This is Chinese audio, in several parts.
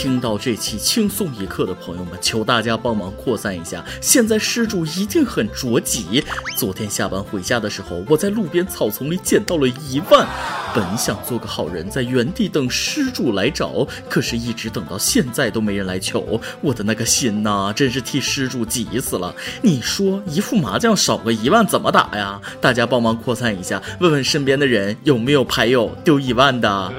听到这期轻松一刻的朋友们，求大家帮忙扩散一下。现在施主一定很着急。昨天下班回家的时候，我在路边草丛里捡到了一万。本想做个好人，在原地等施主来找，可是一直等到现在都没人来求，我的那个心呐，真是替施主急死了。你说一副麻将少个一万怎么打呀？大家帮忙扩散一下，问问身边的人有没有牌友丢一万的。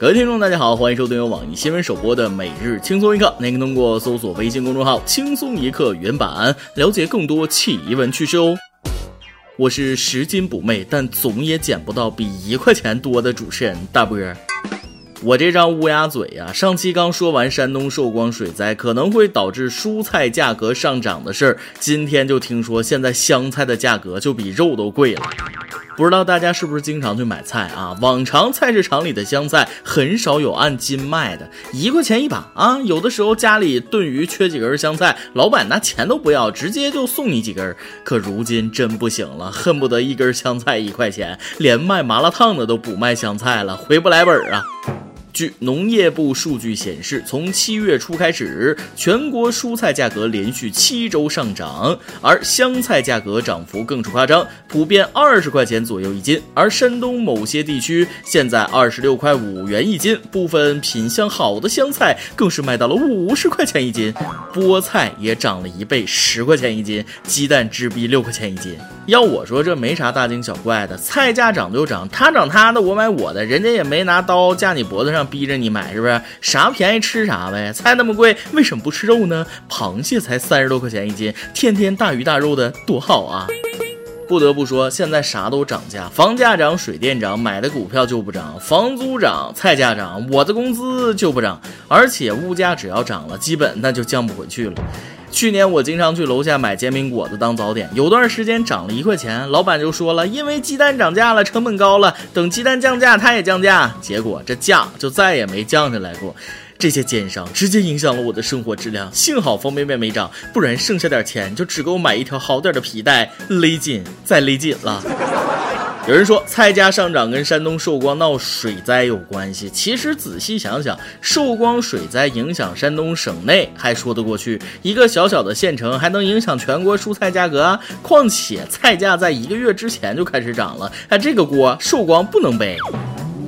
各位听众，大家好，欢迎收听由网易新闻首播的《每日轻松一刻》，您可以通过搜索微信公众号“轻松一刻”原版了解更多奇闻趣事哦。我是拾金不昧，但总也捡不到比一块钱多的主持人大波。我这张乌鸦嘴呀，上期刚说完山东寿光水灾可能会导致蔬菜价格上涨的事儿，今天就听说现在香菜的价格就比肉都贵了。不知道大家是不是经常去买菜啊？往常菜市场里的香菜很少有按斤卖的，一块钱一把啊。有的时候家里炖鱼缺几根香菜，老板拿钱都不要，直接就送你几根。可如今真不行了，恨不得一根香菜一块钱，连卖麻辣烫的都不卖香菜了，回不来本儿啊。据农业部数据显示，从七月初开始，全国蔬菜价格连续七周上涨，而香菜价格涨幅更是夸张，普遍二十块钱左右一斤。而山东某些地区现在二十六块五元一斤，部分品相好的香菜更是卖到了五十块钱一斤。菠菜也涨了一倍，十块钱一斤。鸡蛋直逼六块钱一斤。要我说，这没啥大惊小怪的，菜价涨就涨，他涨他的，我买我的，人家也没拿刀架你脖子上。逼着你买是不是？啥便宜吃啥呗。菜那么贵，为什么不吃肉呢？螃蟹才三十多块钱一斤，天天大鱼大肉的多好啊！不得不说，现在啥都涨价，房价涨，水电涨，买的股票就不涨；房租涨，菜价涨，我的工资就不涨。而且物价只要涨了，基本那就降不回去了。去年我经常去楼下买煎饼果子当早点，有段时间涨了一块钱，老板就说了，因为鸡蛋涨价了，成本高了，等鸡蛋降价，他也降价。结果这价就再也没降下来过。这些奸商直接影响了我的生活质量，幸好方便面没涨，不然剩下点钱就只够买一条好点的皮带，勒紧再勒紧了。有人说菜价上涨跟山东寿光闹水灾有关系，其实仔细想想，寿光水灾影响山东省内还说得过去，一个小小的县城还能影响全国蔬菜价格？况且菜价在一个月之前就开始涨了，哎，这个锅寿光不能背。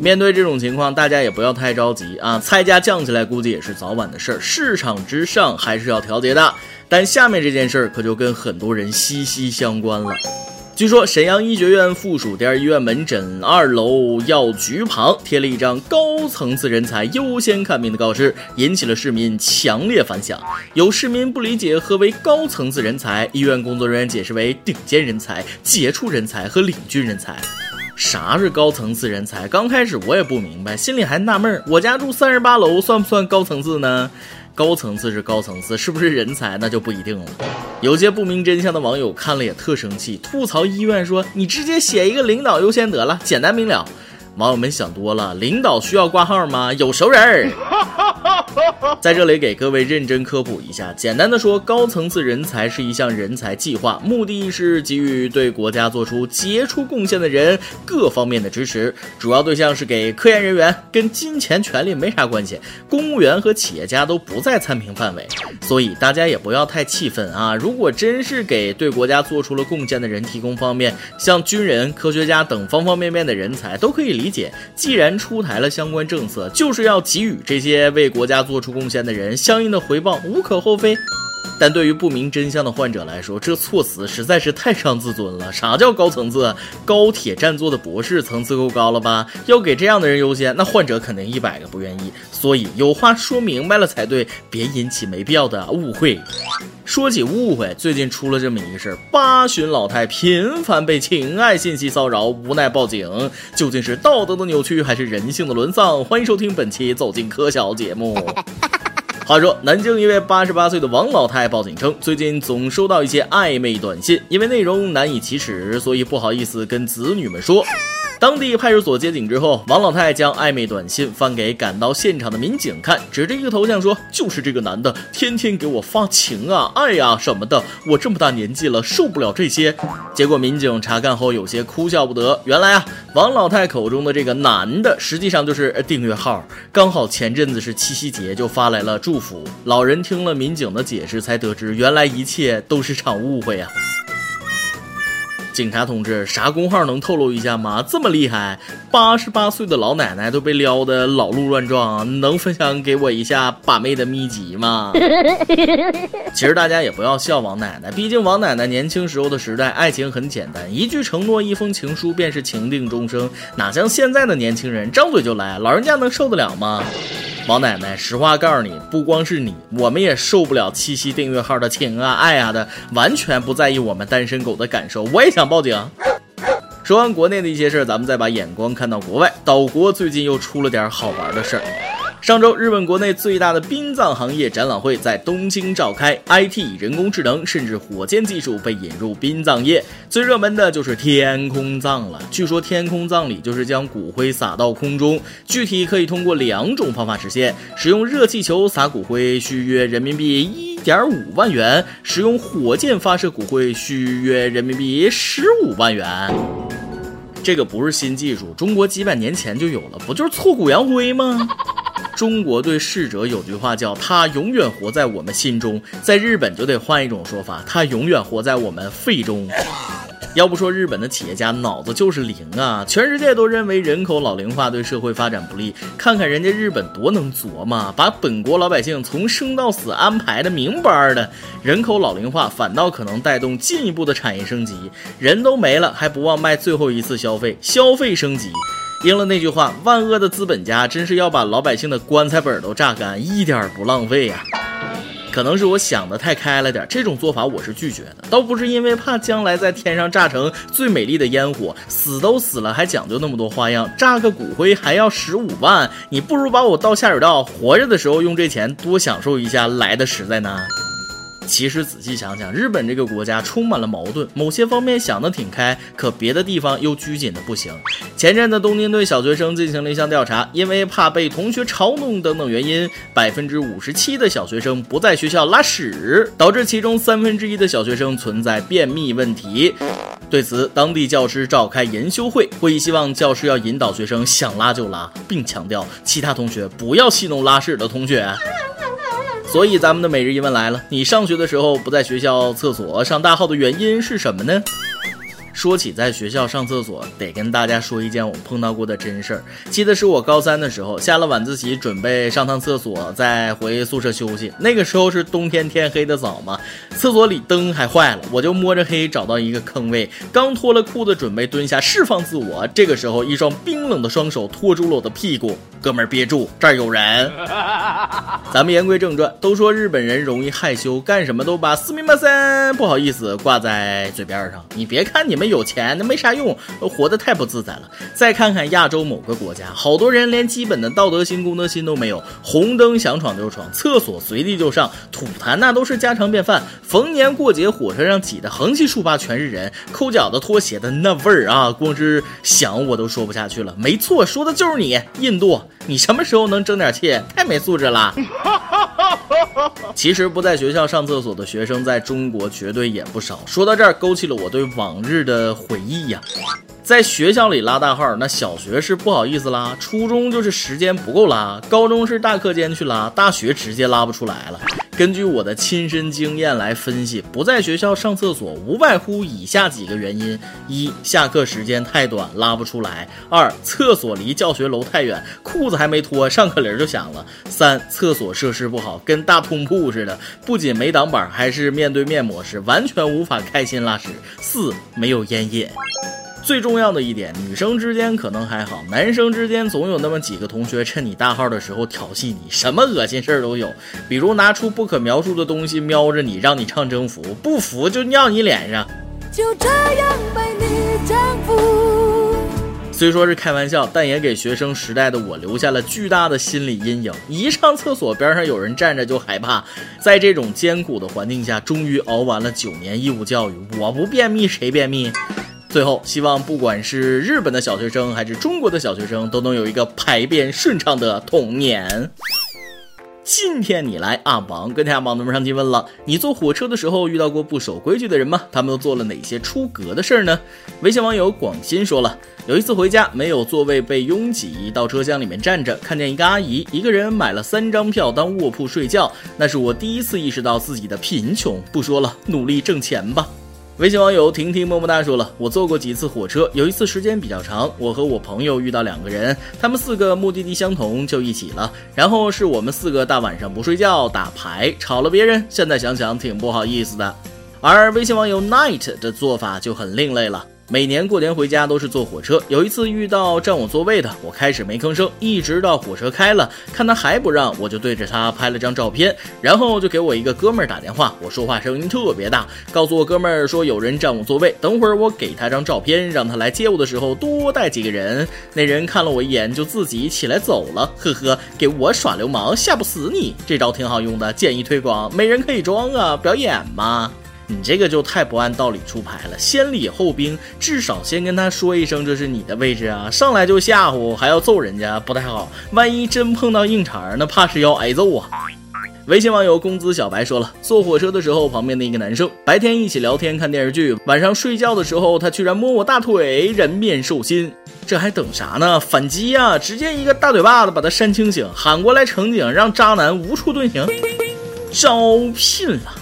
面对这种情况，大家也不要太着急啊，菜价降起来估计也是早晚的事儿，市场之上还是要调节的。但下面这件事儿可就跟很多人息息相关了。据说沈阳医学院附属第二医院门诊二楼药局旁贴了一张高层次人才优先看病的告示，引起了市民强烈反响。有市民不理解何为高层次人才，医院工作人员解释为顶尖人才、杰出人才和领军人才。啥是高层次人才？刚开始我也不明白，心里还纳闷，我家住三十八楼，算不算高层次呢？高层次是高层次，是不是人才那就不一定了。有些不明真相的网友看了也特生气，吐槽医院说：“你直接写一个领导优先得了，简单明了。”网友们想多了，领导需要挂号吗？有熟人儿。在这里给各位认真科普一下，简单的说，高层次人才是一项人才计划，目的是给予对国家做出杰出贡献的人各方面的支持，主要对象是给科研人员，跟金钱权利没啥关系，公务员和企业家都不在参评范围，所以大家也不要太气愤啊！如果真是给对国家做出了贡献的人提供方面，像军人、科学家等方方面面的人才都可以理解。既然出台了相关政策，就是要给予这些为国家做出贡献的人相应的回报，无可厚非。但对于不明真相的患者来说，这措辞实在是太伤自尊了。啥叫高层次？高铁占座的博士层次够高了吧？要给这样的人优先，那患者肯定一百个不愿意。所以有话说明白了才对，别引起没必要的误会。说起误会，最近出了这么一个事儿：八旬老太频繁被情爱信息骚扰，无奈报警。究竟是道德的扭曲，还是人性的沦丧？欢迎收听本期《走进科小》节目。话说，南京一位八十八岁的王老太报警称，最近总收到一些暧昧短信，因为内容难以启齿，所以不好意思跟子女们说。当地派出所接警之后，王老太将暧昧短信发给赶到现场的民警看，指着一个头像说：“就是这个男的，天天给我发情啊、爱呀什么的，我这么大年纪了，受不了这些。”结果民警查看后有些哭笑不得，原来啊，王老太口中的这个男的，实际上就是订阅号，刚好前阵子是七夕节，就发来了祝福。老人听了民警的解释，才得知原来一切都是场误会啊。警察同志，啥工号能透露一下吗？这么厉害，八十八岁的老奶奶都被撩得老路乱撞，能分享给我一下把妹的秘籍吗？其实大家也不要笑王奶奶，毕竟王奶奶年轻时候的时代，爱情很简单，一句承诺，一封情书便是情定终生，哪像现在的年轻人，张嘴就来，老人家能受得了吗？王奶奶，实话告诉你，不光是你，我们也受不了七夕订阅号的情啊爱啊的，完全不在意我们单身狗的感受。我也想报警。说完国内的一些事儿，咱们再把眼光看到国外，岛国最近又出了点好玩的事儿。上周，日本国内最大的殡葬行业展览会在东京召开，IT、人工智能甚至火箭技术被引入殡葬业。最热门的就是天空葬了。据说天空葬礼就是将骨灰撒到空中，具体可以通过两种方法实现：使用热气球撒骨灰，需约人民币一点五万元；使用火箭发射骨灰，需约人民币十五万元。这个不是新技术，中国几百年前就有了，不就是挫骨扬灰吗？中国对逝者有句话叫“他永远活在我们心中”，在日本就得换一种说法，“他永远活在我们肺中”。要不说日本的企业家脑子就是灵啊！全世界都认为人口老龄化对社会发展不利，看看人家日本多能琢磨，把本国老百姓从生到死安排的明白的。人口老龄化反倒可能带动进一步的产业升级，人都没了还不忘卖最后一次消费，消费升级。应了那句话，万恶的资本家真是要把老百姓的棺材本都榨干，一点不浪费呀。可能是我想的太开了点，这种做法我是拒绝的，倒不是因为怕将来在天上炸成最美丽的烟火，死都死了还讲究那么多花样，炸个骨灰还要十五万，你不如把我倒下水道，活着的时候用这钱多享受一下，来的实在呢。其实仔细想想，日本这个国家充满了矛盾，某些方面想得挺开，可别的地方又拘谨的不行。前阵子东京对小学生进行了一项调查，因为怕被同学嘲弄等等原因，百分之五十七的小学生不在学校拉屎，导致其中三分之一的小学生存在便秘问题。对此，当地教师召开研修会，会议希望教师要引导学生想拉就拉，并强调其他同学不要戏弄拉屎的同学。所以咱们的每日一问来了：你上学的时候不在学校厕所上大号的原因是什么呢？说起在学校上厕所，得跟大家说一件我碰到过的真事儿。记得是我高三的时候，下了晚自习准备上趟厕所，再回宿舍休息。那个时候是冬天，天黑的早嘛，厕所里灯还坏了，我就摸着黑找到一个坑位，刚脱了裤子准备蹲下释放自我，这个时候一双冰冷的双手托住了我的屁股，哥们儿憋住，这儿有人。咱们言归正传，都说日本人容易害羞，干什么都把斯密马森不好意思挂在嘴边上。你别看你们。没有钱那没啥用，活得太不自在了。再看看亚洲某个国家，好多人连基本的道德心、公德心都没有，红灯想闯就闯，厕所随地就上，吐痰那都是家常便饭。逢年过节，火车上挤得横七竖八全是人，抠脚的、拖鞋的那味儿啊，光是想我都说不下去了。没错，说的就是你，印度，你什么时候能争点气？太没素质了。其实不在学校上厕所的学生，在中国绝对也不少。说到这儿，勾起了我对往日的回忆呀。在学校里拉大号，那小学是不好意思拉，初中就是时间不够拉，高中是大课间去拉，大学直接拉不出来了。根据我的亲身经验来分析，不在学校上厕所无外乎以下几个原因：一、下课时间太短拉不出来；二、厕所离教学楼太远，裤子还没脱，上课铃就响了；三、厕所设施不好，跟大通铺似的，不仅没挡板，还是面对面模式，完全无法开心拉屎；四、没有烟瘾。最重要的一点，女生之间可能还好，男生之间总有那么几个同学趁你大号的时候调戏你，什么恶心事儿都有。比如拿出不可描述的东西瞄着你，让你唱征服，不服就尿你脸上。就这样被你征服。虽说是开玩笑，但也给学生时代的我留下了巨大的心理阴影。一上厕所边上有人站着就害怕。在这种艰苦的环境下，终于熬完了九年义务教育，我不便秘谁便秘？最后，希望不管是日本的小学生还是中国的小学生，都能有一个排便顺畅的童年。今天你来阿王跟大家网友们上提问了：你坐火车的时候遇到过不守规矩的人吗？他们都做了哪些出格的事儿呢？微信网友广新说了，有一次回家没有座位被拥挤到车厢里面站着，看见一个阿姨一个人买了三张票当卧铺睡觉，那是我第一次意识到自己的贫穷。不说了，努力挣钱吧。微信网友婷婷么么哒说了，我坐过几次火车，有一次时间比较长，我和我朋友遇到两个人，他们四个目的地相同，就一起了。然后是我们四个大晚上不睡觉打牌，吵了别人，现在想想挺不好意思的。而微信网友 Night 的做法就很另类了。每年过年回家都是坐火车，有一次遇到占我座位的，我开始没吭声，一直到火车开了，看他还不让，我就对着他拍了张照片，然后就给我一个哥们儿打电话，我说话声音特别大，告诉我哥们儿说有人占我座位，等会儿我给他张照片，让他来接我的时候多带几个人。那人看了我一眼就自己起来走了，呵呵，给我耍流氓吓不死你，这招挺好用的，建议推广，没人可以装啊，表演嘛。你这个就太不按道理出牌了，先礼后兵，至少先跟他说一声这是你的位置啊，上来就吓唬，还要揍人家，不太好。万一真碰到硬茬儿，那怕是要挨揍啊。微信网友工资小白说了，坐火车的时候，旁边的一个男生白天一起聊天看电视剧，晚上睡觉的时候，他居然摸我大腿，人面兽心，这还等啥呢？反击呀，直接一个大嘴巴子把他扇清醒，喊过来乘警，让渣男无处遁形，招聘了。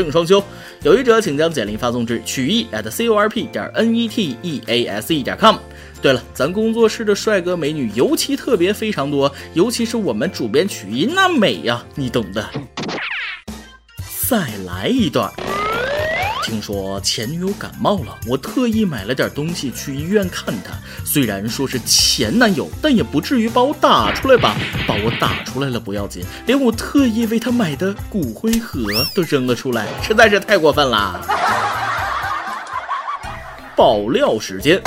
正双休，有意者请将简历发送至曲艺 at corp 点 n e t e a s e 点 com。对了，咱工作室的帅哥美女尤其特别非常多，尤其是我们主编曲艺那美呀，你懂的。再来一段。听说前女友感冒了，我特意买了点东西去医院看她。虽然说是前男友，但也不至于把我打出来吧？把我打出来了不要紧，连我特意为他买的骨灰盒都扔了出来，实在是太过分了。爆料时间，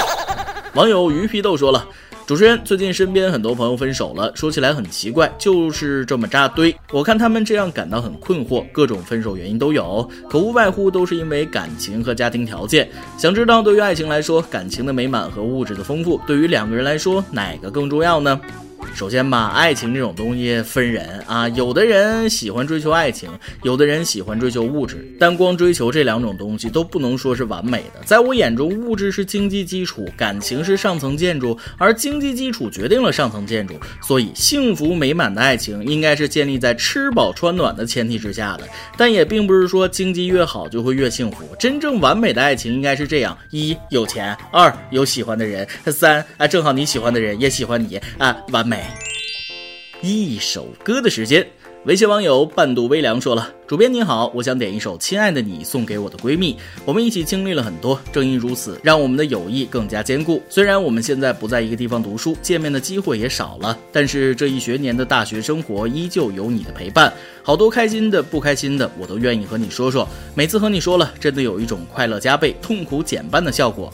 网友鱼皮豆说了。主持人最近身边很多朋友分手了，说起来很奇怪，就是这么扎堆。我看他们这样感到很困惑，各种分手原因都有，可无外乎都是因为感情和家庭条件。想知道对于爱情来说，感情的美满和物质的丰富，对于两个人来说哪个更重要呢？首先吧，爱情这种东西分人啊，有的人喜欢追求爱情，有的人喜欢追求物质，但光追求这两种东西都不能说是完美的。在我眼中，物质是经济基础，感情是上层建筑，而经济基础决定了上层建筑。所以，幸福美满的爱情应该是建立在吃饱穿暖的前提之下的。但也并不是说经济越好就会越幸福。真正完美的爱情应该是这样：一有钱，二有喜欢的人，三啊正好你喜欢的人也喜欢你啊，完美。一首歌的时间，微信网友半度微凉说了：“主编你好，我想点一首《亲爱的你》送给我的闺蜜。我们一起经历了很多，正因如此，让我们的友谊更加坚固。虽然我们现在不在一个地方读书，见面的机会也少了，但是这一学年的大学生活依旧有你的陪伴。好多开心的、不开心的，我都愿意和你说说。每次和你说了，真的有一种快乐加倍、痛苦减半的效果。”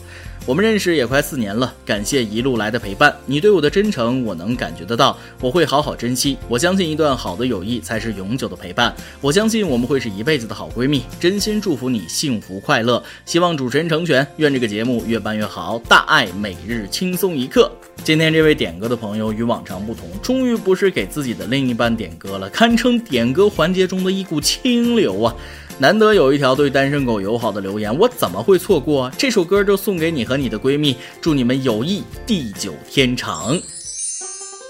我们认识也快四年了，感谢一路来的陪伴，你对我的真诚我能感觉得到，我会好好珍惜。我相信一段好的友谊才是永久的陪伴，我相信我们会是一辈子的好闺蜜。真心祝福你幸福快乐，希望主持人成全，愿这个节目越办越好。大爱每日轻松一刻。今天这位点歌的朋友与往常不同，终于不是给自己的另一半点歌了，堪称点歌环节中的一股清流啊。难得有一条对单身狗友好的留言，我怎么会错过？这首歌就送给你和你的闺蜜，祝你们友谊地久天长。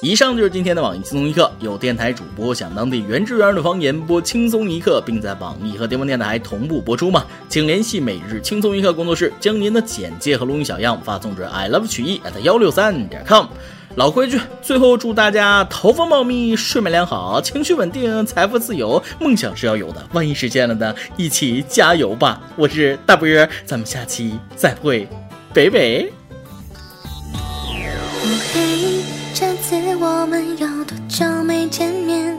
以上就是今天的网易轻松一刻，有电台主播想当地原汁原味的方言播轻松一刻，并在网易和巅峰电台同步播出吗？请联系每日轻松一刻工作室，将您的简介和录音小样发送至 i love 曲艺 at 幺六三点 com。老规矩，最后祝大家头发茂密、睡眠良好、情绪稳定、财富自由，梦想是要有的。万一实现了呢？一起加油吧！我是大波儿，咱们下期再会，北北。们有多久没见面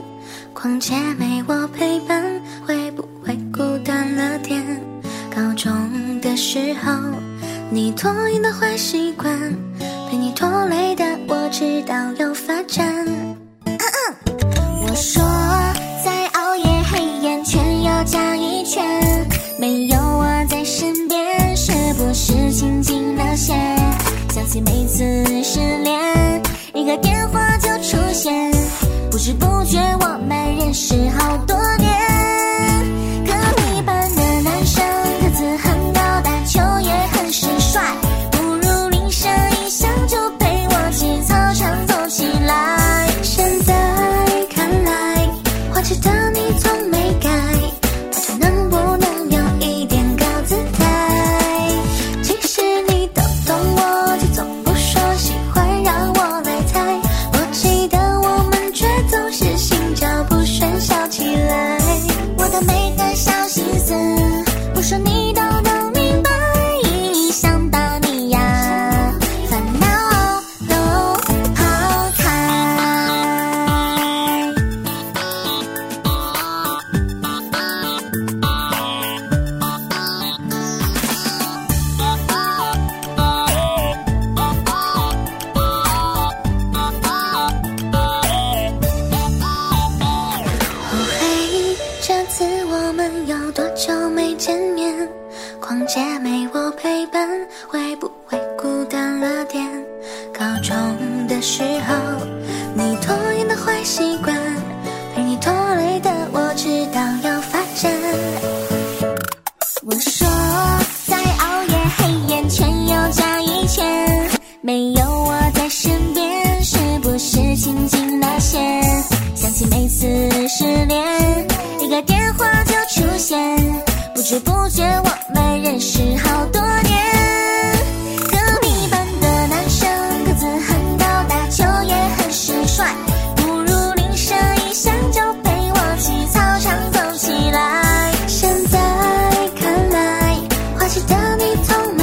况且没我陪伴会不会孤单了点高中的时候你拖延的坏习惯陪你拖累的我知道有发展。我说再熬夜黑眼圈要加一圈没有我在身边是不是清静了些？想起每次失不知不觉我们认识好多年。told me